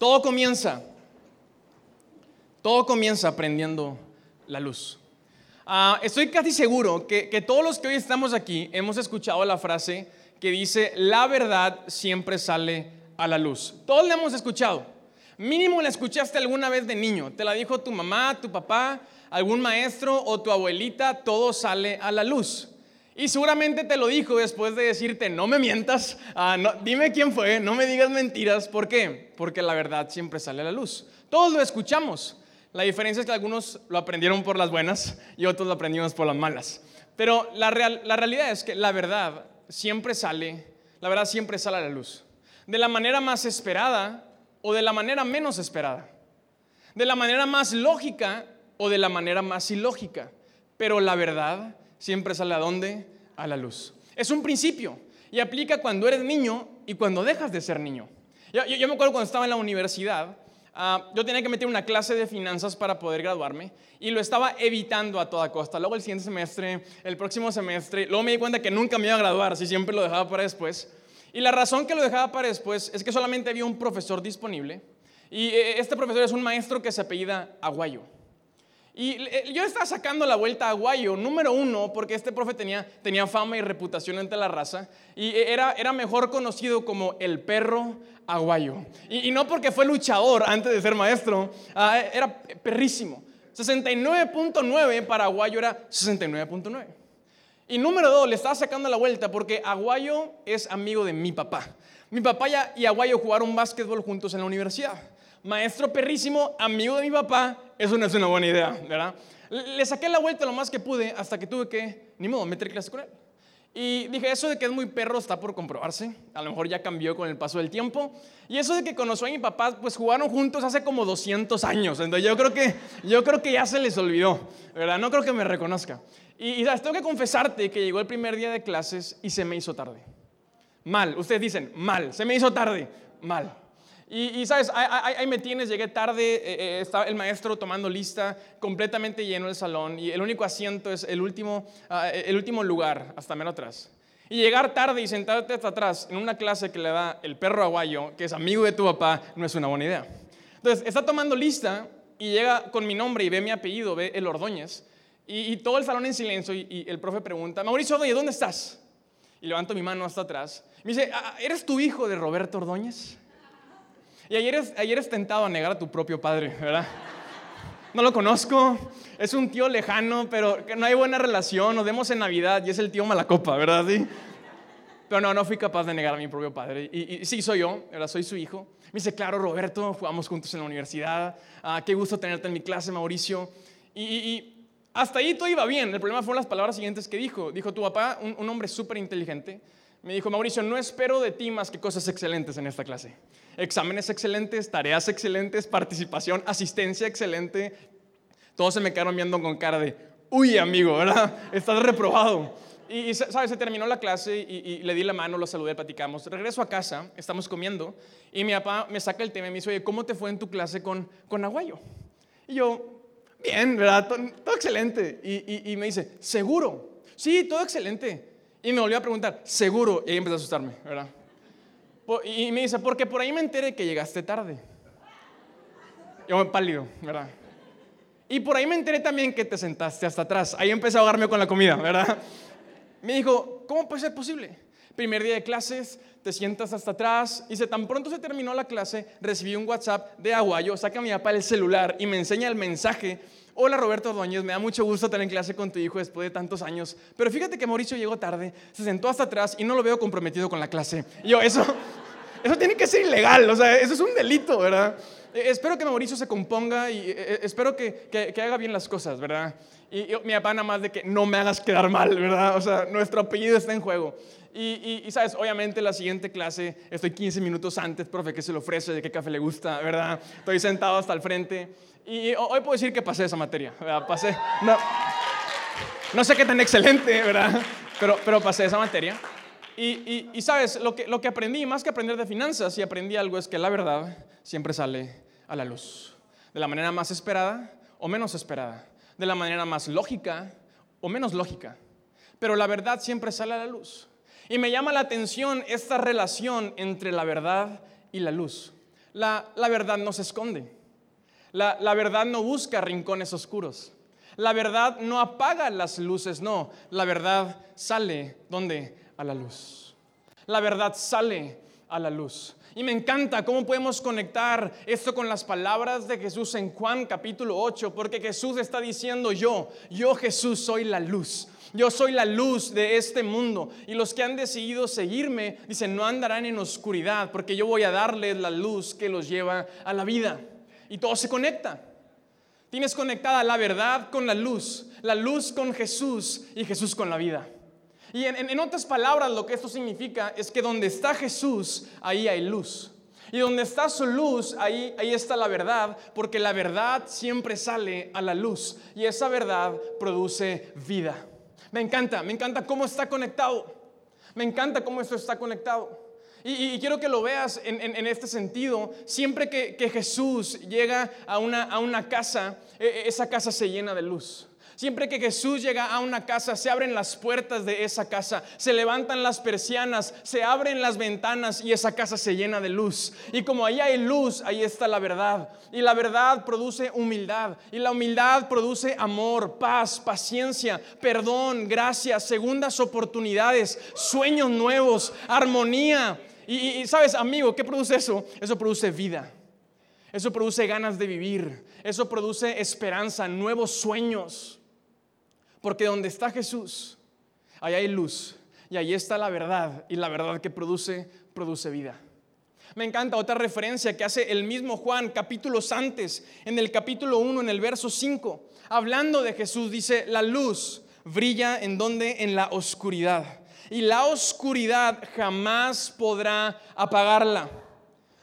Todo comienza, todo comienza aprendiendo la luz. Ah, estoy casi seguro que, que todos los que hoy estamos aquí hemos escuchado la frase que dice, la verdad siempre sale a la luz. Todos la hemos escuchado. Mínimo la escuchaste alguna vez de niño. Te la dijo tu mamá, tu papá, algún maestro o tu abuelita, todo sale a la luz. Y seguramente te lo dijo después de decirte, no me mientas, ah, dime quién fue, no me digas mentiras. ¿Por qué? Porque la verdad siempre sale a la luz. Todos lo escuchamos. La diferencia es que algunos lo aprendieron por las buenas y otros lo aprendimos por las malas. Pero la, la realidad es que la verdad siempre sale, la verdad siempre sale a la luz. De la manera más esperada o de la manera menos esperada. De la manera más lógica o de la manera más ilógica. Pero la verdad siempre sale a dónde? A la luz. Es un principio y aplica cuando eres niño y cuando dejas de ser niño. Yo, me acuerdo cuando estaba en la universidad, ah, yo tenía que meter una clase de finanzas para poder graduarme y lo estaba evitando a toda costa. Luego el siguiente semestre, el próximo semestre, luego me di cuenta que nunca me iba a graduar, si siempre lo dejaba para después. Y la razón que lo dejaba para después es que solamente había un profesor disponible y eh, este profesor es un maestro que se apellida Aguayo. Y eh, yo estaba sacando la vuelta a Aguayo, número uno, porque este profe tenía, tenía fama y reputación entre la raza, y eh, era, era mejor conocido como el perro Aguayo. Y, no porque fue luchador antes de ser maestro, ah, era perrísimo. 69.9 para Aguayo era 69.9. Y número dos, le estaba sacando la vuelta porque Aguayo es amigo de mi papá. Mi papá y Aguayo jugaron básquetbol juntos en la universidad maestro perrísimo, amigo de mi papá, eso no es una buena idea, ¿verdad? Le saqué la vuelta lo más que pude hasta que tuve que, ni modo, meter clase con él. Y dije, eso de que es muy perro está por comprobarse. A lo mejor ya cambió con el paso del tiempo. Y eso de que conoció a mi papá, pues jugaron juntos hace como 200 años. Entonces yo creo que, yo creo que ya se les olvidó, ¿verdad? No creo que me reconozca. Y, y ¿sabes? tengo que confesarte que llegó el primer día de clases y se me hizo tarde. Mal. Ustedes dicen, mal. Se me hizo tarde. Mal. Y, sabes, ahí, me tienes, llegué tarde, eh, eh, estaba el maestro tomando lista, completamente lleno el salón y el único asiento es el último, ah, el último lugar, hasta menos atrás. Y llegar tarde y sentarte hasta atrás en una clase que le da el perro aguayo, que es amigo de tu papá, no es una buena idea. Entonces, está tomando lista y llega con mi nombre y ve mi apellido, ve el Ordóñez, y, todo el salón en silencio y, el profe pregunta, Mauricio Ordóñez, ¿dónde estás? Y levanto mi mano hasta atrás. Me dice, ah, ¿eres tu hijo de Roberto Ordóñez? Y ayer, es, ayer tentado a negar a tu propio padre, ¿verdad? No lo conozco, es un tío lejano, pero que no hay buena relación, nos vemos en Navidad y es el tío Malacopa, ¿verdad? Sí. Pero no, no fui capaz de negar a mi propio padre. Y, sí, soy yo, ¿verdad? Soy su hijo. Me dice, claro, Roberto, jugamos juntos en la universidad. Ah, qué gusto tenerte en mi clase, Mauricio. Y, hasta ahí todo iba bien. El problema fueron las palabras siguientes que dijo. Dijo, tu papá, un, un hombre súper inteligente, me dijo, Mauricio, no espero de ti más que cosas excelentes en esta clase. Exámenes excelentes, tareas excelentes, participación, asistencia excelente. Todos se me quedaron viendo con cara de, uy, amigo, ¿verdad? Estás reprobado. Y, ¿sabes? Se terminó la clase y, le di la mano, lo saludé, platicamos. Regreso a casa, estamos comiendo y mi papá me saca el tema y me dice, oye, ¿cómo te fue en tu clase con, con Aguayo? Y yo, bien, ¿verdad? Todo, excelente. Y, y me dice, ¿seguro? Sí, todo excelente. Y me volvió a preguntar, seguro, y ahí empezó a asustarme, ¿verdad? Y me dice, porque por ahí me enteré que llegaste tarde. Yo pálido, ¿verdad? Y por ahí me enteré también que te sentaste hasta atrás. Ahí empecé a ahogarme con la comida, ¿verdad? Me dijo, ¿cómo puede ser posible? Primer día de clases, te sientas hasta atrás. Y se tan pronto se terminó la clase, recibí un WhatsApp de Aguayo, saca mi papá el celular y me enseña el mensaje Hola Roberto Ordóñez, me da mucho gusto tener clase con tu hijo después de tantos años. Pero fíjate que Mauricio llegó tarde, se sentó hasta atrás y no lo veo comprometido con la clase. Y yo, eso, eso tiene que ser ilegal, o sea, eso es un delito, ¿verdad? Eh, espero que Mauricio se componga y eh, eh, espero que, que, haga bien las cosas, ¿verdad? Y mi papá nada más de que no me hagas quedar mal, ¿verdad? O sea, nuestro apellido está en juego. Y, y, sabes, obviamente la siguiente clase, estoy 15 minutos antes, profe, ¿qué se le ofrece? ¿De qué café le gusta? ¿Verdad? Estoy sentado hasta el frente. Y hoy puedo decir que pasé esa materia, ¿verdad? Pasé. No, no sé qué tan excelente, ¿verdad? Pero, pero pasé esa materia. Y, sabes, lo que, lo que aprendí, más que aprender de finanzas, y aprendí algo, es que la verdad siempre sale a la luz. De la manera más esperada o menos esperada. De la manera más lógica o menos lógica. Pero la verdad siempre sale a la luz. Y me llama la atención esta relación entre la verdad y la luz. La, verdad no se esconde. La, la verdad no busca rincones oscuros. La verdad no apaga las luces, no. La verdad sale, ¿dónde? A la luz. La verdad sale a la luz. Y me encanta cómo podemos conectar esto con las palabras de Jesús en Juan capítulo 8, porque Jesús está diciendo yo, yo Jesús soy la luz. Yo soy la luz de este mundo. Y los que han decidido seguirme, dicen, no andarán en oscuridad, porque yo voy a darles la luz que los lleva a la vida. Y todo se conecta. Tienes conectada la verdad con la luz, la luz con Jesús y Jesús con la vida. Y en, otras palabras, lo que esto significa es que donde está Jesús, ahí hay luz. Y donde está su luz, ahí, ahí está la verdad, porque la verdad siempre sale a la luz y esa verdad produce vida. Me encanta, me encanta cómo está conectado. Me encanta cómo esto está conectado. Y, quiero que lo veas en, este sentido. Siempre que, Jesús llega a una, a una casa, e, e, esa casa se llena de luz. Siempre que Jesús llega a una casa, se abren las puertas de esa casa, se levantan las persianas, se abren las ventanas y esa casa se llena de luz. Y como ahí hay luz, ahí está la verdad. Y la verdad produce humildad. Y la humildad produce amor, paz, paciencia, perdón, gracia, segundas oportunidades, sueños nuevos, armonía. Y, sabes, amigo, ¿qué produce eso? Eso produce vida. Eso produce ganas de vivir. Eso produce esperanza, nuevos sueños. Porque donde está Jesús, ahí hay luz. Y ahí está la verdad. Y la verdad que produce, produce vida. Me encanta otra referencia que hace el mismo Juan capítulos antes, en el capítulo 1, en el verso 5. Hablando de Jesús, dice, la luz brilla en donde? En la oscuridad. Y la oscuridad jamás podrá apagarla.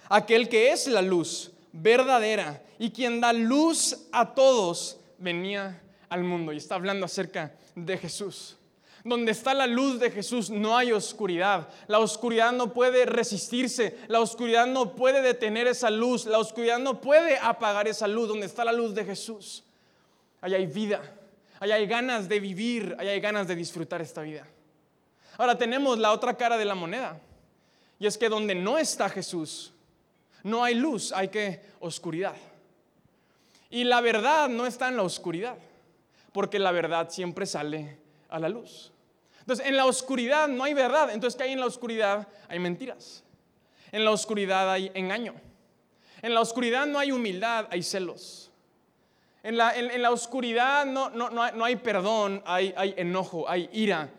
Aquel que es la luz verdadera y quien da luz a todos, venía al mundo y está hablando acerca de Jesús. Donde está la luz de Jesús no hay oscuridad. La oscuridad no puede resistirse. La oscuridad no puede detener esa luz. La oscuridad no puede apagar esa luz. Donde está la luz de Jesús. Allá hay vida. Allá hay ganas de vivir. Allá hay ganas de disfrutar esta vida. Ahora tenemos la otra cara de la moneda. Y es que donde no está Jesús, no hay luz, hay que oscuridad. Y la verdad no está en la oscuridad porque la verdad siempre sale a la luz. Entonces, en la oscuridad no hay verdad. Entonces, ¿qué hay en la oscuridad? Hay mentiras. En la oscuridad hay engaño. En la oscuridad no hay humildad, hay celos. En la, en, la oscuridad no, no, no, hay, perdón, hay, hay enojo, hay ira.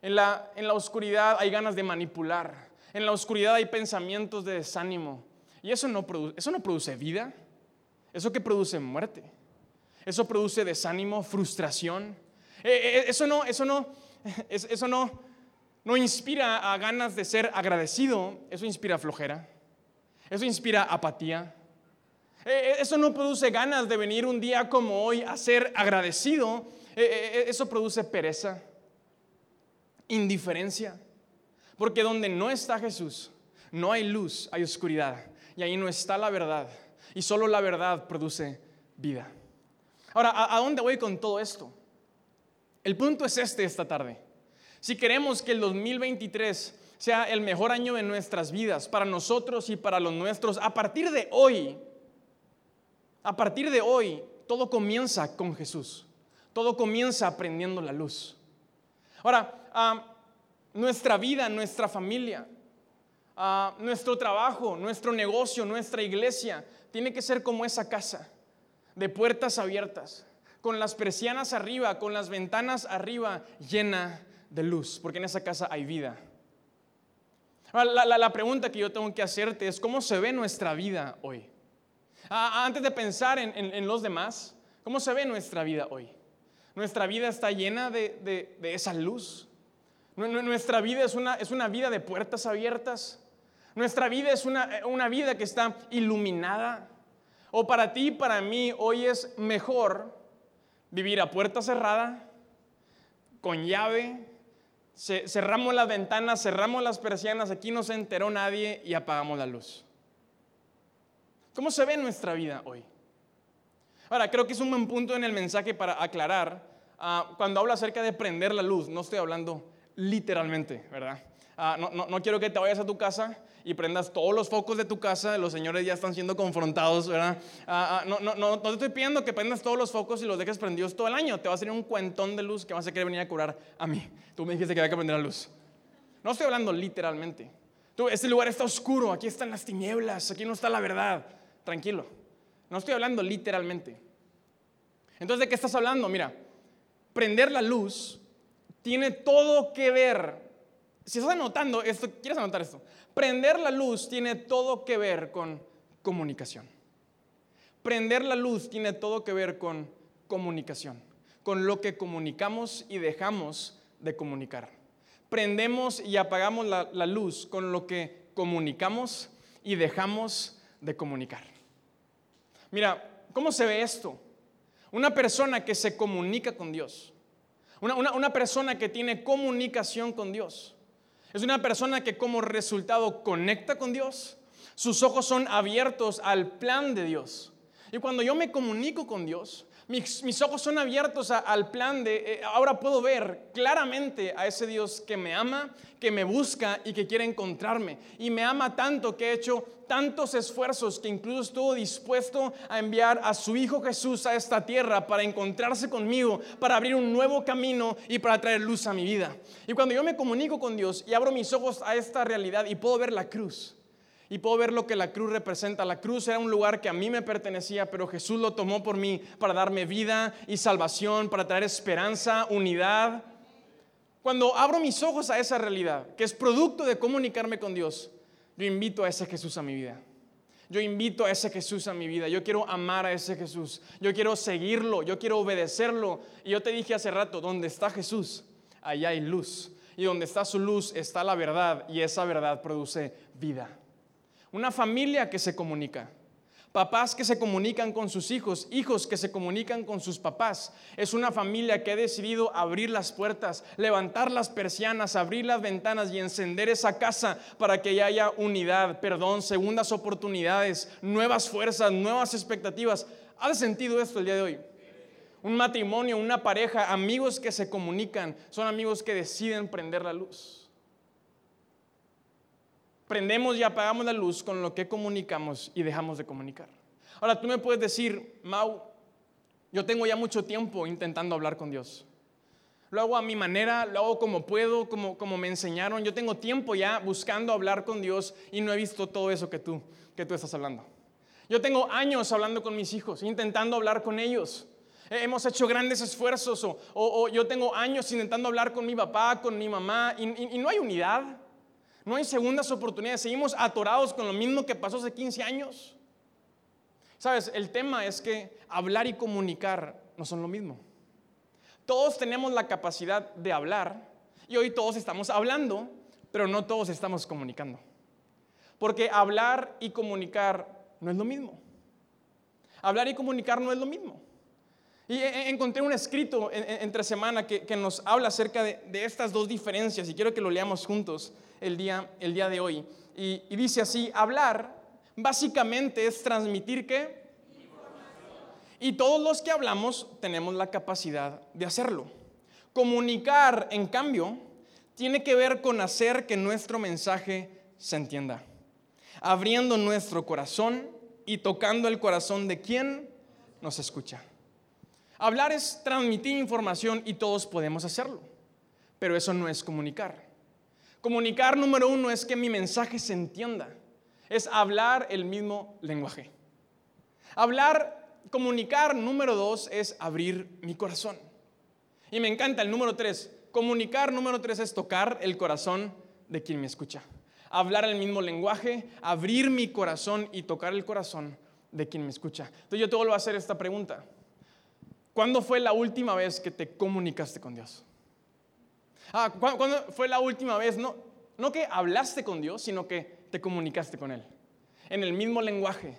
En la, en la oscuridad hay ganas de manipular. En la oscuridad hay pensamientos de desánimo. Y eso no produce, eso no produce vida. Eso que produce muerte. Eso produce desánimo, frustración. Eh, eh, eso no, eso no, eso no, no inspira a ganas de ser agradecido, eso inspira flojera. Eso inspira apatía. Eh, eso no produce ganas de venir un día como hoy a ser agradecido. Eso produce pereza, indiferencia. Porque donde no está Jesús, no hay luz, hay oscuridad. Y ahí no está la verdad. Y solo la verdad produce vida. Ahora, ¿a, dónde voy con todo esto? El punto es este esta tarde. Si queremos que el 2023 sea el mejor año de nuestras vidas, para nosotros y para los nuestros, a partir de hoy, a partir de hoy, todo comienza con Jesús. Todo comienza aprendiendo la luz. Ahora, ah, nuestra vida, nuestra familia, ah, nuestro trabajo, nuestro negocio, nuestra iglesia, tiene que ser como esa casa de puertas abiertas, con las persianas arriba, con las ventanas arriba, llena de luz, porque en esa casa hay vida. La, pregunta que yo tengo que hacerte es, ¿cómo se ve nuestra vida hoy? antes de pensar en, los demás, ¿cómo se ve nuestra vida hoy? Nuestra vida está llena de, esa luz. Nuestra vida es una, es una, vida de puertas abiertas. Nuestra vida es una, una vida que está iluminada. O para ti, para mí, hoy es mejor vivir a puerta cerrada, con llave, cerramos las ventanas, cerramos las persianas, aquí no se enteró nadie y apagamos la luz. ¿Cómo se ve nuestra vida hoy? Ahora, creo que es un buen punto en el mensaje para aclarar. Ah, cuando hablo acerca de prender la luz, no estoy hablando literalmente, ¿verdad? Ah, no, quiero que te vayas a tu casa y prendas todos los focos de tu casa, los señores ya están siendo confrontados, ¿verdad? Ah, ah, no, no, no, no te estoy pidiendo que prendas todos los focos y los dejes prendidos todo el año, te va a salir un cuentón de luz que vas a querer venir a curar a mí. Tú me dijiste que había que prender la luz. No estoy hablando literalmente. Este lugar está oscuro, aquí están las tinieblas, aquí no está la verdad. Tranquilo. No estoy hablando literalmente. Entonces, ¿de qué estás hablando? Mira, prender la luz tiene todo que ver. Si estás anotando esto, ¿quieres anotar esto? Prender la luz tiene todo que ver con comunicación. Prender la luz tiene todo que ver con comunicación, con lo que comunicamos y dejamos de comunicar. Prendemos y apagamos la, luz con lo que comunicamos y dejamos de comunicar. Mira, ¿cómo se ve esto? Una persona que se comunica con Dios, una persona que tiene comunicación con Dios, es una persona que como resultado conecta con Dios, sus ojos son abiertos al plan de Dios. Y cuando yo me comunico con Dios, mis, ojos son abiertos al plan de, eh, ahora puedo ver claramente a ese Dios que me ama, que me busca y que quiere encontrarme. Y me ama tanto que he hecho tantos esfuerzos que incluso estuvo dispuesto a enviar a su Hijo Jesús a esta tierra para encontrarse conmigo, para abrir un nuevo camino y para traer luz a mi vida. Y cuando yo me comunico con Dios y abro mis ojos a esta realidad y puedo ver la cruz, y puedo ver lo que la cruz representa. La cruz era un lugar que a mí me pertenecía, pero Jesús lo tomó por mí para darme vida y salvación, para traer esperanza, unidad. Cuando abro mis ojos a esa realidad, que es producto de comunicarme con Dios, yo invito a ese Jesús a mi vida. Yo invito a ese Jesús a mi vida. Yo quiero amar a ese Jesús. Yo quiero seguirlo. Yo quiero obedecerlo. Y yo te dije hace rato, donde está Jesús, allá hay luz. Y donde está su luz está la verdad. Y esa verdad produce vida. Una familia que se comunica. Papás que se comunican con sus hijos, hijos que se comunican con sus papás. Es una familia que ha decidido abrir las puertas, levantar las persianas, abrir las ventanas y encender esa casa para que haya unidad, perdón, segundas oportunidades, nuevas fuerzas, nuevas expectativas. ¿Ha sentido esto el día de hoy? Un matrimonio, una pareja, amigos que se comunican, son amigos que deciden prender la luz prendemos y apagamos la luz con lo que comunicamos y dejamos de comunicar. Ahora tú me puedes decir, Mau, yo tengo ya mucho tiempo intentando hablar con Dios. Lo hago a mi manera, lo hago como puedo, como, como me enseñaron. Yo tengo tiempo ya buscando hablar con Dios y no he visto todo eso que tú, que tú estás hablando. Yo tengo años hablando con mis hijos, intentando hablar con ellos. Hemos hecho grandes esfuerzos o, yo tengo años intentando hablar con mi papá, con mi mamá y no hay unidad. No hay segundas oportunidades. Seguimos atorados con lo mismo que pasó hace 15 años. Sabes, el tema es que hablar y comunicar no son lo mismo. Todos tenemos la capacidad de hablar y hoy todos estamos hablando, pero no todos estamos comunicando. Porque hablar y comunicar no es lo mismo. Hablar y comunicar no es lo mismo. Y encontré un escrito entre semana que, nos habla acerca de, estas dos diferencias y quiero que lo leamos juntos el día, el día de hoy. Y, dice así, hablar básicamente es transmitir qué? Y todos los que hablamos tenemos la capacidad de hacerlo. Comunicar, en cambio, tiene que ver con hacer que nuestro mensaje se entienda, abriendo nuestro corazón y tocando el corazón de quien nos escucha. Hablar es transmitir información y todos podemos hacerlo, pero eso no es comunicar. Comunicar número uno es que mi mensaje se entienda. Es hablar el mismo lenguaje. Hablar, comunicar número dos es abrir mi corazón. Y me encanta el número tres. Comunicar número tres es tocar el corazón de quien me escucha. Hablar el mismo lenguaje, abrir mi corazón y tocar el corazón de quien me escucha. Entonces yo te vuelvo a hacer esta pregunta. ¿Cuándo fue la última vez que te comunicaste con Dios? Ah, ¿cuándo fue la última vez? No, no que hablaste con Dios, sino que te comunicaste con Él. En el mismo lenguaje.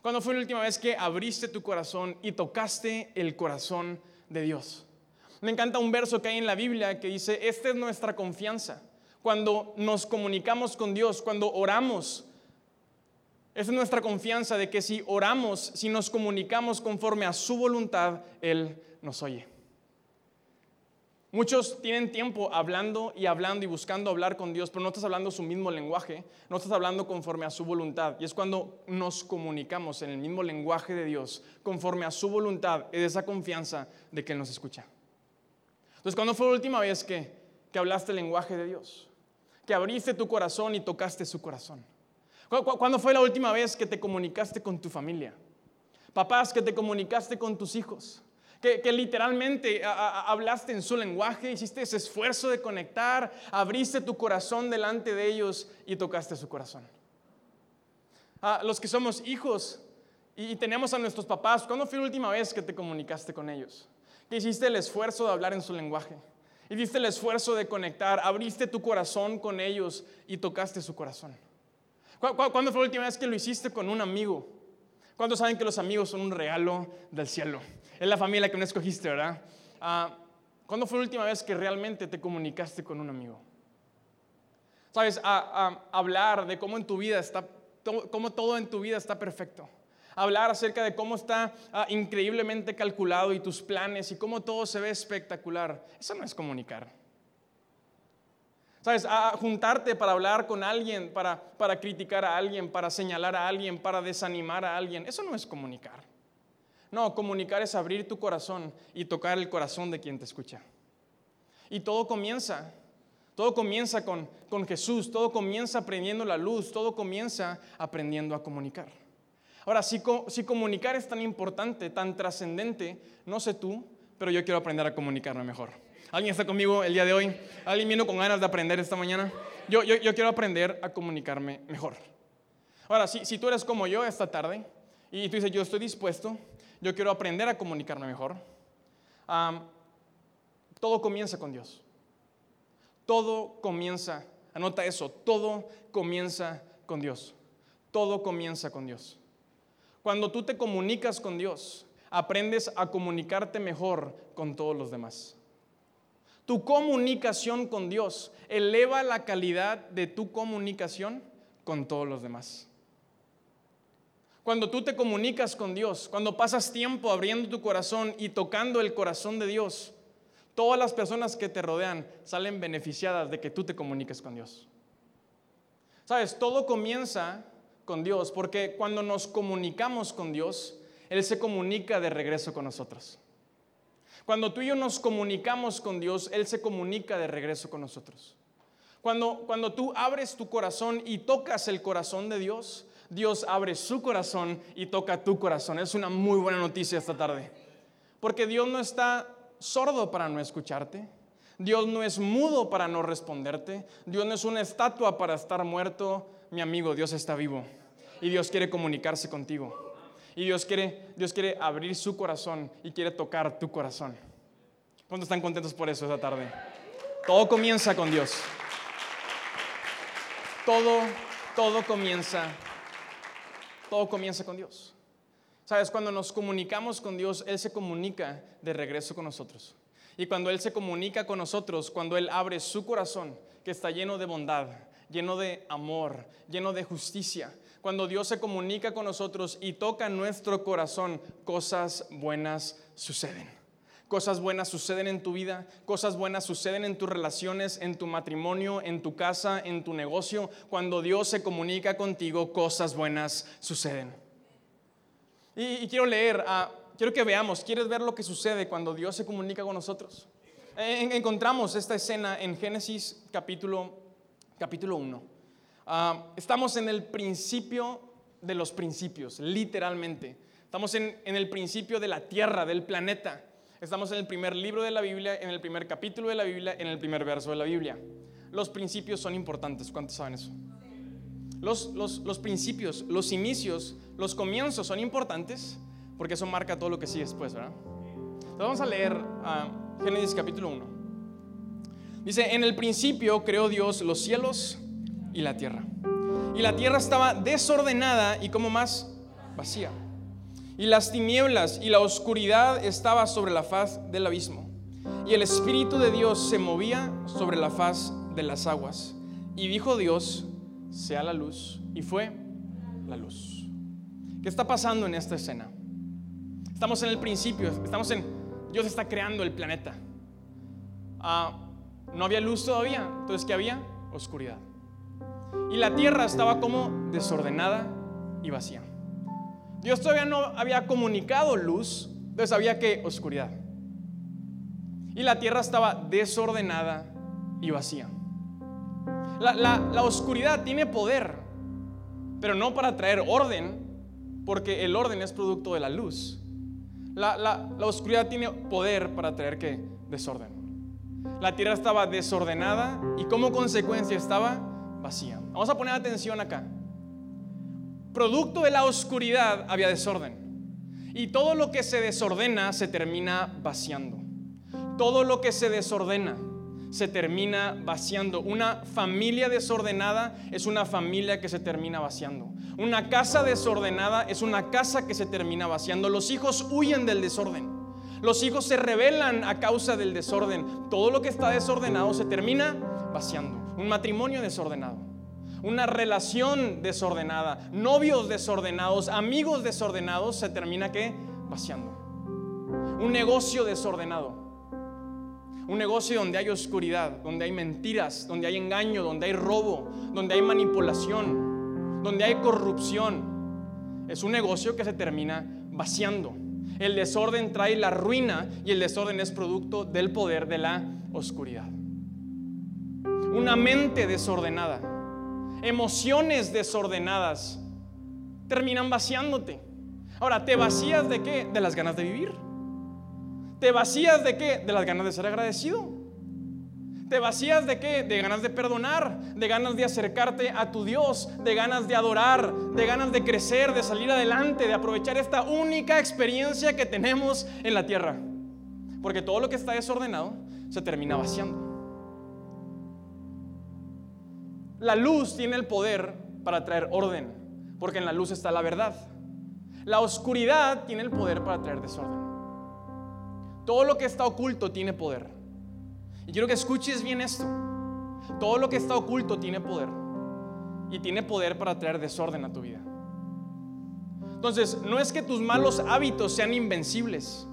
¿Cuándo fue la última vez que abriste tu corazón y tocaste el corazón de Dios? Me encanta un verso que hay en la Biblia que dice, esta es nuestra confianza. Cuando nos comunicamos con Dios, cuando oramos, esta es nuestra confianza de que si oramos, si nos comunicamos conforme a su voluntad, Él nos oye. Muchos tienen tiempo hablando y hablando y buscando hablar con Dios, pero no estás hablando su mismo lenguaje, no estás hablando conforme a su voluntad. Y es cuando nos comunicamos en el mismo lenguaje de Dios, conforme a su voluntad, es esa confianza de que Él nos escucha. Entonces, ¿cuándo fue la última vez que, que hablaste el lenguaje de Dios? Que abriste tu corazón y tocaste su corazón. ¿Cuándo fue la última vez que te comunicaste con tu familia? Papás, que te comunicaste con tus hijos que, literalmente hablaste en su lenguaje, hiciste ese esfuerzo de conectar, abriste tu corazón delante de ellos y tocaste su corazón. A los que somos hijos y tenemos a nuestros papás, ¿cuándo fue la última vez que te comunicaste con ellos? Que hiciste el esfuerzo de hablar en su lenguaje. Hiciste el esfuerzo de conectar, abriste tu corazón con ellos y tocaste su corazón. ¿Cuándo fue la última vez que lo hiciste con un amigo? ¿Cuántos saben que los amigos son un regalo del cielo? Es la familia que no escogiste, ¿verdad? Ah, ¿Cuándo fue la última vez que realmente te comunicaste con un amigo? Sabes, hablar de cómo en tu vida está, cómo todo en tu vida está perfecto. Hablar acerca de cómo está ah, increíblemente calculado y tus planes y cómo todo se ve espectacular. Eso no es comunicar. ¿Sabes? A juntarte para hablar con alguien, para, para criticar a alguien, para señalar a alguien, para desanimar a alguien. Eso no es comunicar. No, comunicar es abrir tu corazón y tocar el corazón de quien te escucha. Y todo comienza, todo comienza con, con Jesús, todo comienza aprendiendo la luz, todo comienza aprendiendo a comunicar. Ahora, si, si comunicar es tan importante, tan trascendente, no sé tú, pero yo quiero aprender a comunicarme mejor. ¿Alguien está conmigo el día de hoy? ¿Alguien vino con ganas de aprender esta mañana? Yo, yo, quiero aprender a comunicarme mejor. Ahora, si, si tú eres como yo esta tarde y tú dices, yo estoy dispuesto, yo quiero aprender a comunicarme mejor, todo comienza con Dios. Todo comienza, anota eso, todo comienza con Dios. Todo comienza con Dios. Cuando tú te comunicas con Dios, aprendes a comunicarte mejor con todos los demás. Tu comunicación con Dios eleva la calidad de tu comunicación con todos los demás. Cuando tú te comunicas con Dios, cuando pasas tiempo abriendo tu corazón y tocando el corazón de Dios, todas las personas que te rodean salen beneficiadas de que tú te comuniques con Dios. Sabes, todo comienza con Dios, porque cuando nos comunicamos con Dios, Él se comunica de regreso con nosotros. Cuando tú y yo nos comunicamos con Dios, Él se comunica de regreso con nosotros. Cuando, cuando tú abres tu corazón y tocas el corazón de Dios, Dios abre su corazón y toca tu corazón. Es una muy buena noticia esta tarde. Porque Dios no está sordo para no escucharte. Dios no es mudo para no responderte. Dios no es una estatua para estar muerto. Mi amigo, Dios está vivo. Y Dios quiere comunicarse contigo. Y Dios quiere, Dios quiere abrir su corazón y quiere tocar tu corazón. ¿Cuántos están contentos por eso esta tarde? Todo comienza con Dios. Todo, todo comienza, todo comienza con Dios. Sabes, cuando nos comunicamos con Dios, Él se comunica de regreso con nosotros. Y cuando Él se comunica con nosotros, cuando Él abre su corazón, que está lleno de bondad, lleno de amor, lleno de justicia, cuando Dios se comunica con nosotros y toca nuestro corazón, cosas buenas suceden. Cosas buenas suceden en tu vida, cosas buenas suceden en tus relaciones, en tu matrimonio, en tu casa, en tu negocio. Cuando Dios se comunica contigo, cosas buenas suceden. Y, quiero leer, quiero que veamos, ¿quieres ver lo que sucede cuando Dios se comunica con nosotros? encontramos esta escena en Génesis capítulo, capítulo 1. Ah, estamos en el principio de los principios, literalmente. Estamos en, el principio de la Tierra, del planeta. Estamos en el primer libro de la Biblia, en el primer capítulo de la Biblia, en el primer verso de la Biblia. Los principios son importantes. ¿Cuántos saben eso? Los, los, principios, los inicios, los comienzos son importantes porque eso marca todo lo que sigue después, ¿verdad? Entonces vamos a leer ah, Génesis capítulo 1. Dice, en el principio creó Dios los cielos y la tierra. Y la tierra estaba desordenada y como más vacía. Y las tinieblas y la oscuridad estaba sobre la faz del abismo. Y el Espíritu de Dios se movía sobre la faz de las aguas. Y dijo Dios, sea la luz. Y fue la luz. ¿Qué está pasando en esta escena? Estamos en el principio, estamos en, Dios está creando el planeta. ah, no había luz todavía. Entonces, ¿qué había? Oscuridad. Y la tierra estaba como desordenada y vacía. Dios todavía no había comunicado luz, entonces había que oscuridad. Y la tierra estaba desordenada y vacía. La, oscuridad tiene poder, pero no para traer orden, porque el orden es producto de la luz. La, la oscuridad tiene poder para traer que desorden. La tierra estaba desordenada y como consecuencia estaba vacía. Vamos a poner atención acá. Producto de la oscuridad había desorden. Y todo lo que se desordena se termina vaciando. Todo lo que se desordena se termina vaciando. Una familia desordenada es una familia que se termina vaciando. Una casa desordenada es una casa que se termina vaciando. Los hijos huyen del desorden. Los hijos se rebelan a causa del desorden. Todo lo que está desordenado se termina vaciando. Un matrimonio desordenado. Una relación desordenada. Novios desordenados. Amigos desordenados se termina que vaciando. Un negocio desordenado un negocio donde hay oscuridad, donde hay mentiras, donde hay engaño, donde hay robo, donde hay manipulación, donde hay corrupción. Es un negocio que se termina vaciando. El desorden trae la ruina y el desorden es producto del poder de la oscuridad. Una mente desordenada, emociones desordenadas, terminan vaciándote. Ahora, ¿te vacías de qué? De las ganas de vivir. ¿Te vacías de qué? De las ganas de ser agradecido. ¿Te vacías de qué? De ganas de perdonar, de ganas de acercarte a tu Dios, de ganas de adorar, de ganas de crecer, de salir adelante, de aprovechar esta única experiencia que tenemos en la tierra. Porque todo lo que está desordenado se termina vaciando. La luz tiene el poder para traer orden, porque en la luz está la verdad. La oscuridad tiene el poder para traer desorden. Todo lo que está oculto tiene poder. Y quiero que escuches bien esto. Todo lo que está oculto tiene poder. Y tiene poder para traer desorden a tu vida. Entonces, no es que tus malos hábitos sean invencibles,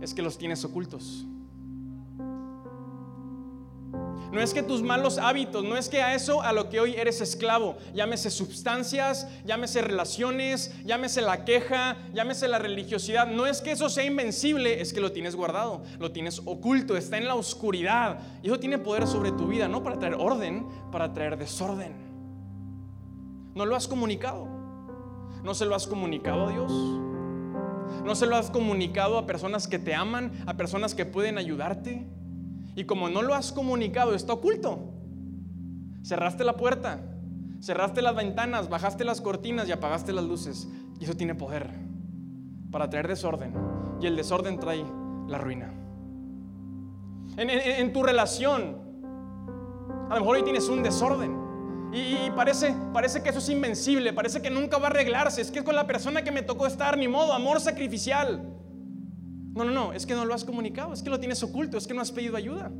es que los tienes ocultos. No es que tus malos hábitos, no es que a eso a lo que hoy eres esclavo, llámese sustancias, llámese relaciones, llámese la queja, llámese la religiosidad, no es que eso sea invencible, es que lo tienes guardado, lo tienes oculto, está en la oscuridad. Y eso tiene poder sobre tu vida, no para traer orden, para traer desorden. No lo has comunicado. No se lo has comunicado a Dios. No se lo has comunicado a personas que te aman, a personas que pueden ayudarte. Y como no lo has comunicado, está oculto. Cerraste la puerta, cerraste las ventanas, bajaste las cortinas y apagaste las luces. Y eso tiene poder para traer desorden. Y el desorden trae la ruina. En, tu relación, a lo mejor hoy tienes un desorden. Y, parece, parece que eso es invencible, parece que nunca va a arreglarse. Es que es con la persona que me tocó estar, ni modo, amor sacrificial. No, no, no, es que no lo has comunicado, es que lo tienes oculto, es que no has pedido ayuda.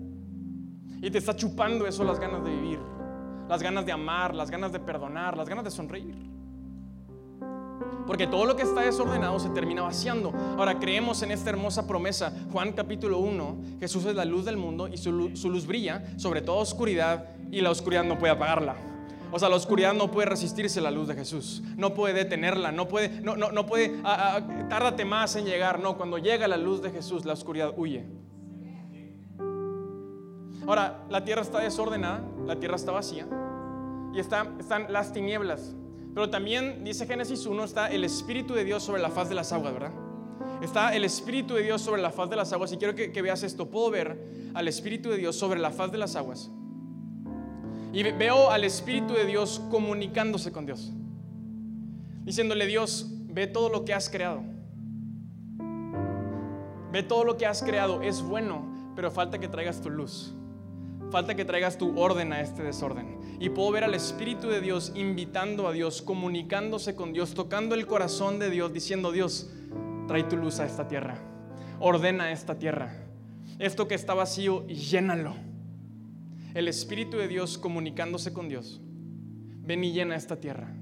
Y te está chupando eso las ganas de vivir, las ganas de amar, las ganas de perdonar, las ganas de sonreír. Porque todo lo que está desordenado se termina vaciando. Ahora creemos en esta hermosa promesa. Juan capítulo 1, Jesús es la luz del mundo y su luz, su luz brilla sobre toda oscuridad y la oscuridad no puede apagarla. O sea, la oscuridad no puede resistirse a la luz de Jesús, no puede detenerla, no puede, no, no, no puede, tárdate más en llegar, no, cuando llega la luz de Jesús, la oscuridad huye. Ahora, la tierra está desordenada, la tierra está vacía y están las tinieblas. Pero también, dice Génesis 1, está el Espíritu de Dios sobre la faz de las aguas, ¿verdad? Está el Espíritu de Dios sobre la faz de las aguas. Y quiero que, que veas esto. Puedo ver al Espíritu de Dios sobre la faz de las aguas. Y veo al Espíritu de Dios comunicándose con Dios. Diciéndole, Dios, ve todo lo que has creado. Ve todo lo que has creado. Es bueno, pero falta que traigas tu luz. Falta que traigas tu orden a este desorden. Y puedo ver al Espíritu de Dios invitando a Dios, comunicándose con Dios, tocando el corazón de Dios, diciendo, Dios, trae tu luz a esta tierra. Ordena esta tierra. Esto que está vacío, llénalo el Espíritu de Dios comunicándose con Dios. Ven y llena esta tierra.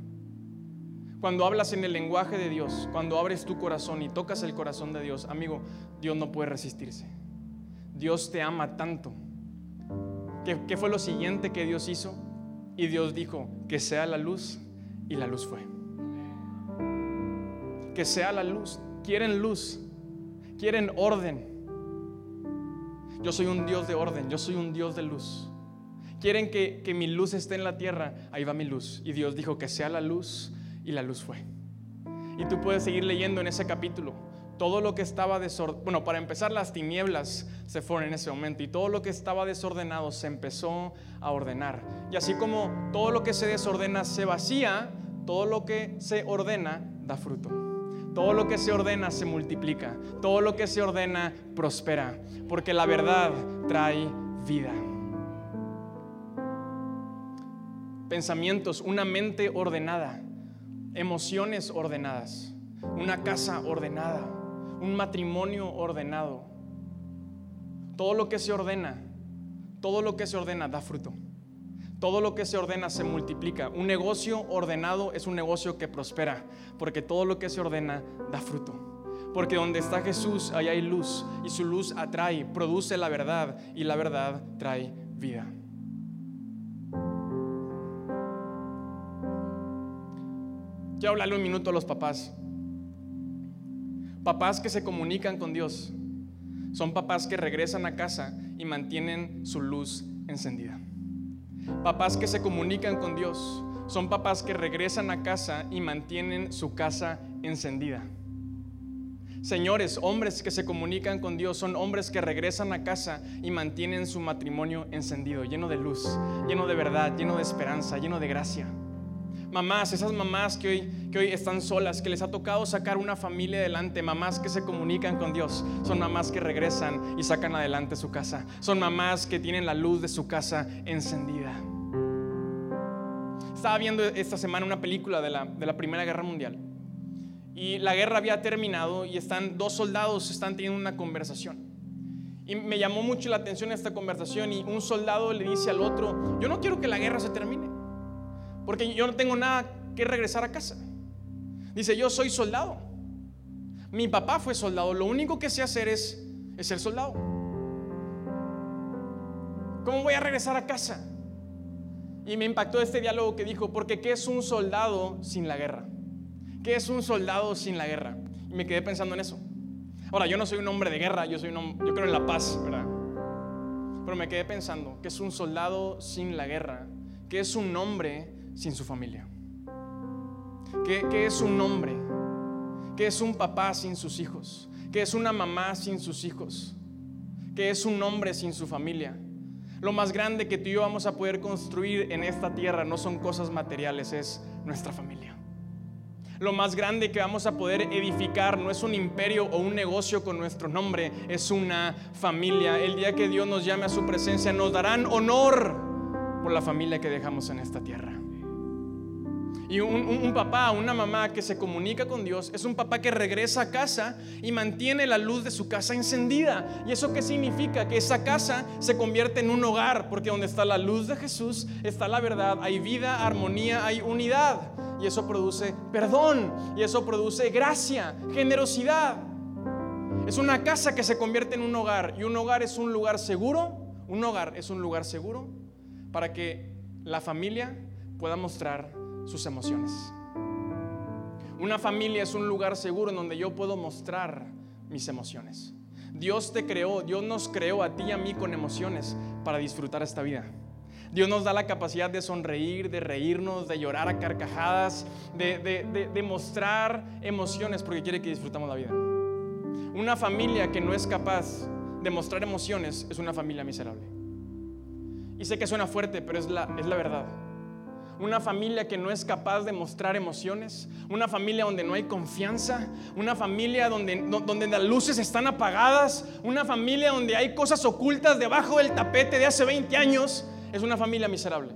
Cuando hablas en el lenguaje de Dios, cuando abres tu corazón y tocas el corazón de Dios, amigo, Dios no puede resistirse. Dios te ama tanto. ¿Qué, ¿Qué, fue lo siguiente que Dios hizo? Y Dios dijo, que sea la luz, y la luz fue. Que sea la luz. Quieren luz, quieren orden. Yo soy un Dios de orden, yo soy un Dios de luz. Quieren que, que mi luz esté en la tierra, ahí va mi luz. Y Dios dijo que sea la luz, y la luz fue. Y tú puedes seguir leyendo en ese capítulo. Todo lo que estaba desordenado, bueno, para empezar las tinieblas se fueron en ese momento y todo lo que estaba desordenado se empezó a ordenar. Y así como todo lo que se desordena se vacía, todo lo que se ordena da fruto. Todo lo que se ordena se multiplica. Todo lo que se ordena prospera. Porque la verdad trae vida. Pensamientos, una mente ordenada emociones ordenadas, una casa ordenada, un matrimonio ordenado. Todo lo que se ordena, todo lo que se ordena da fruto. Todo lo que se ordena se multiplica. Un negocio ordenado es un negocio que prospera, porque todo lo que se ordena da fruto. Porque donde está Jesús, ahí hay luz, y su luz atrae, produce la verdad, y la verdad trae vida. Quiero hablarle un minuto a los papás. Papás que se comunican con Dios. Son papás que regresan a casa y mantienen su luz encendida. Papás que se comunican con Dios. Son papás que regresan a casa y mantienen su casa encendida. Señores, hombres que se comunican con Dios son hombres que regresan a casa y mantienen su matrimonio encendido, lleno de luz, lleno de verdad, lleno de esperanza, lleno de gracia mamás, esas mamás que hoy, que hoy están solas, que les ha tocado sacar una familia adelante, mamás que se comunican con Dios, son mamás que regresan y sacan adelante su casa, son mamás que tienen la luz de su casa encendida. Estaba viendo esta semana una película de la, de la Primera Guerra Mundial y la guerra había terminado y están dos soldados están teniendo una conversación. Y me llamó mucho la atención esta conversación y un soldado le dice al otro, yo no quiero que la guerra se termine. Porque yo no tengo nada que regresar a casa. Dice, yo soy soldado. Mi papá fue soldado. Lo único que sé hacer es, es ser soldado. ¿Cómo voy a regresar a casa? Y me impactó este diálogo que dijo, porque ¿qué es un soldado sin la guerra? ¿Qué es un soldado sin la guerra? Y me quedé pensando en eso. Ahora, yo no soy un hombre de guerra, yo, soy un yo creo en la paz, ¿verdad? Pero me quedé pensando, ¿qué es un soldado sin la guerra? ¿Qué es un hombre sin su familia? ¿Qué, es un hombre? ¿Qué es un papá sin sus hijos? ¿Qué es una mamá sin sus hijos? ¿Qué es un hombre sin su familia? Lo más grande que tú y yo vamos a poder construir en esta tierra no son cosas materiales, es nuestra familia. Lo más grande que vamos a poder edificar no es un imperio o un negocio con nuestro nombre, es una familia. El día que Dios nos llame a su presencia nos darán honor por la familia que dejamos en esta tierra. Y un, papá, una mamá que se comunica con Dios es un papá que regresa a casa y mantiene la luz de su casa encendida. ¿Y eso qué significa? Que esa casa se convierte en un hogar, porque donde está la luz de Jesús está la verdad, hay vida, armonía, hay unidad. Y eso produce perdón, y eso produce gracia, generosidad. Es una casa que se convierte en un hogar, y un hogar es un lugar seguro, un hogar es un lugar seguro para que la familia pueda mostrar sus emociones. Una familia es un lugar seguro en donde yo puedo mostrar mis emociones. Dios te creó, Dios nos creó a ti y a mí con emociones para disfrutar esta vida. Dios nos da la capacidad de sonreír, de reírnos, de llorar a carcajadas, de, de, mostrar emociones porque quiere que disfrutamos la vida. Una familia que no es capaz de mostrar emociones es una familia miserable. Y sé que suena fuerte, pero es la, es la verdad una familia que no es capaz de mostrar emociones, una familia donde no hay confianza, una familia donde, donde las luces están apagadas, una familia donde hay cosas ocultas debajo del tapete de hace 20 años, es una familia miserable.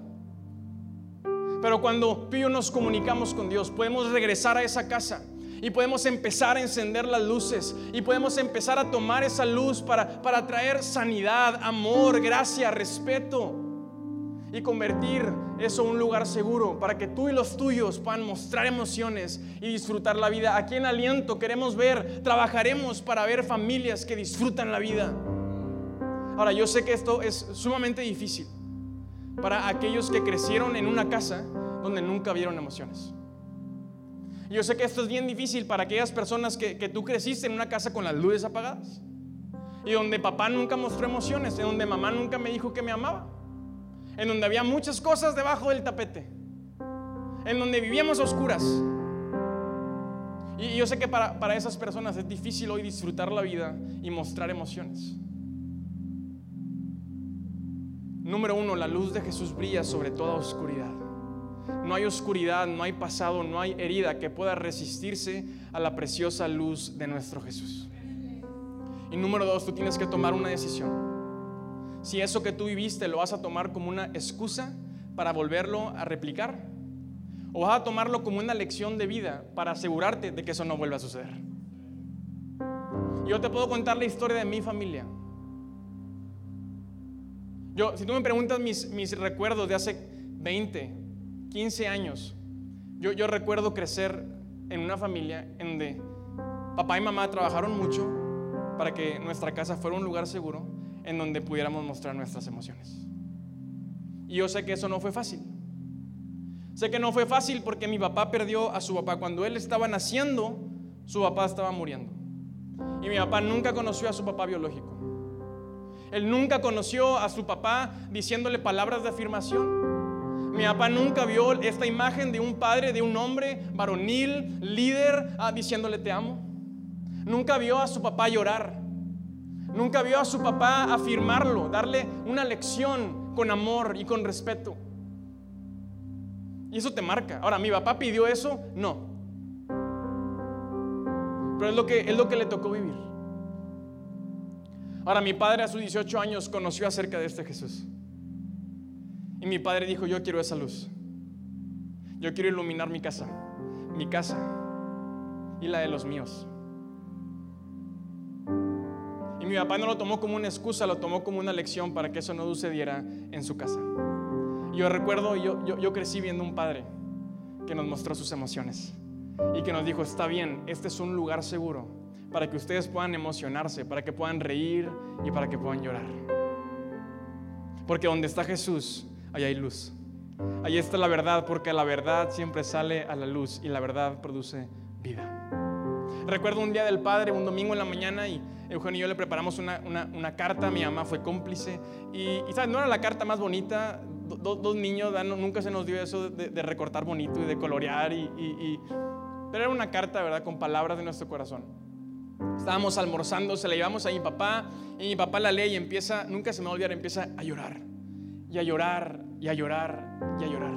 Pero cuando tú nos comunicamos con Dios, podemos regresar a esa casa y podemos empezar a encender las luces y podemos empezar a tomar esa luz para, para traer sanidad, amor, gracia, respeto y convertir eso en un lugar seguro para que tú y los tuyos puedan mostrar emociones y disfrutar la vida. Aquí en Aliento queremos ver, trabajaremos para ver familias que disfrutan la vida. Ahora, yo sé que esto es sumamente difícil para aquellos que crecieron en una casa donde nunca vieron emociones. Yo sé que esto es bien difícil para aquellas personas que, que tú creciste en una casa con las luces apagadas y donde papá nunca mostró emociones, en donde mamá nunca me dijo que me amaba, en donde había muchas cosas debajo del tapete, en donde vivíamos a oscuras. Y yo sé que para, para esas personas es difícil hoy disfrutar la vida y mostrar emociones. Número uno, la luz de Jesús brilla sobre toda oscuridad. No hay oscuridad, no hay pasado, no hay herida que pueda resistirse a la preciosa luz de nuestro Jesús. Y número dos, tú tienes que tomar una decisión. Si eso que tú viviste lo vas a tomar como una excusa para volverlo a replicar, o vas a tomarlo como una lección de vida para asegurarte de que eso no vuelva a suceder. Yo te puedo contar la historia de mi familia. Yo, si tú me preguntas mis, mis recuerdos de hace 20, 15 años, yo, yo recuerdo crecer en una familia en donde papá y mamá trabajaron mucho, para que nuestra casa fuera un lugar seguro en donde pudiéramos mostrar nuestras emociones. Y yo sé que eso no fue fácil. Sé que no fue fácil porque mi papá perdió a su papá. Cuando él estaba naciendo, su papá estaba muriendo. Y mi papá nunca conoció a su papá biológico. Él nunca conoció a su papá diciéndole palabras de afirmación. Mi papá nunca vio esta imagen de un padre, de un hombre varonil, líder, ah, diciéndole te amo. Nunca vio a su papá llorar. Nunca vio a su papá afirmarlo, darle una lección con amor y con respeto. Y eso te marca. Ahora, ¿mi papá pidió eso? No. Pero es lo que, es lo que le tocó vivir. Ahora, mi padre a sus 18 años conoció acerca de este Jesús. Y mi padre dijo, yo quiero esa luz. Yo quiero iluminar mi casa, mi casa y la de los míos mi papá no lo tomó como una excusa, lo tomó como una lección para que eso no sucediera en su casa. Yo recuerdo, yo, yo, yo crecí viendo un padre que nos mostró sus emociones y que nos dijo, está bien, este es un lugar seguro para que ustedes puedan emocionarse, para que puedan reír y para que puedan llorar. Porque donde está Jesús, ahí hay luz. Ahí está la verdad, porque la verdad siempre sale a la luz y la verdad produce vida. Recuerdo un día del Padre, un domingo en la mañana, y Eugenio y yo le preparamos una, una, carta, mi mamá fue cómplice, y, ¿sabes? no era la carta más bonita, dos niños, nunca se nos dio eso de, recortar bonito y de colorear, y, y, pero era una carta, ¿verdad?, con palabras de nuestro corazón. Estábamos almorzando, se la llevamos a mi papá, y mi papá la lee y empieza, nunca se me va a olvidar, empieza a llorar, y a llorar, y a llorar, y a llorar.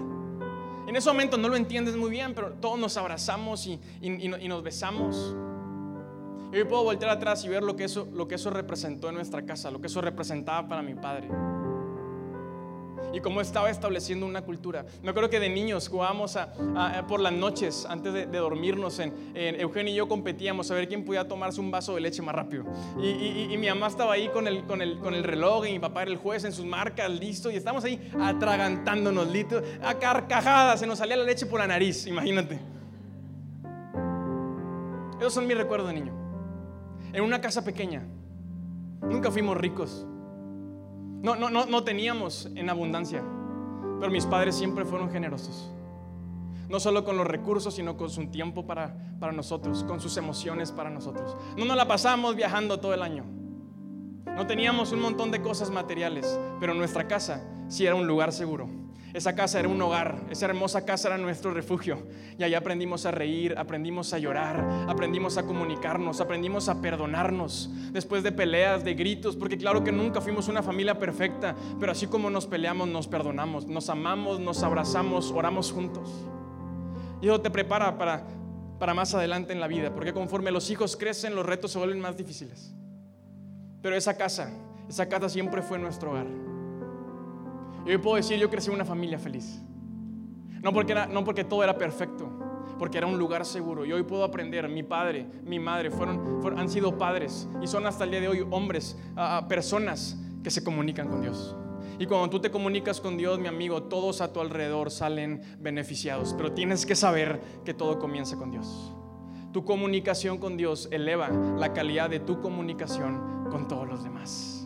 En ese momento no lo entiendes muy bien, pero todos nos abrazamos y, y nos besamos. Y hoy puedo voltear atrás y ver lo que, eso, lo que eso representó en nuestra casa, lo que eso representaba para mi padre. Y cómo estaba estableciendo una cultura. Me acuerdo que de niños jugábamos a, por las noches antes de, dormirnos. En, Eugenio y yo competíamos a ver quién podía tomarse un vaso de leche más rápido. Y, mi mamá estaba ahí con el, con, el, con el reloj y mi papá era el juez en sus marcas, listo. Y estábamos ahí atragantándonos, listo, a carcajadas. Se nos salía la leche por la nariz, imagínate. Esos son mis recuerdos de niño en una casa pequeña. Nunca fuimos ricos. No, no, no, no teníamos en abundancia. Pero mis padres siempre fueron generosos. No solo con los recursos, sino con su tiempo para, para nosotros, con sus emociones para nosotros. No nos la pasamos viajando todo el año. No teníamos un montón de cosas materiales, pero nuestra casa sí era un lugar seguro esa casa era un hogar, esa hermosa casa era nuestro refugio. Y ahí aprendimos a reír, aprendimos a llorar, aprendimos a comunicarnos, aprendimos a perdonarnos después de peleas, de gritos, porque claro que nunca fuimos una familia perfecta, pero así como nos peleamos, nos perdonamos, nos amamos, nos abrazamos, oramos juntos. Y te prepara para, para más adelante en la vida, porque conforme los hijos crecen, los retos se vuelven más difíciles. Pero esa casa, esa casa siempre fue nuestro hogar. Y hoy puedo decir, yo crecí en una familia feliz. No porque, era, no porque todo era perfecto, porque era un lugar seguro. Y hoy puedo aprender, mi padre, mi madre, fueron, han sido padres y son hasta el día de hoy hombres, personas que se comunican con Dios. Y cuando tú te comunicas con Dios, mi amigo, todos a tu alrededor salen beneficiados. Pero tienes que saber que todo comienza con Dios. Tu comunicación con Dios eleva la calidad de tu comunicación con todos los demás.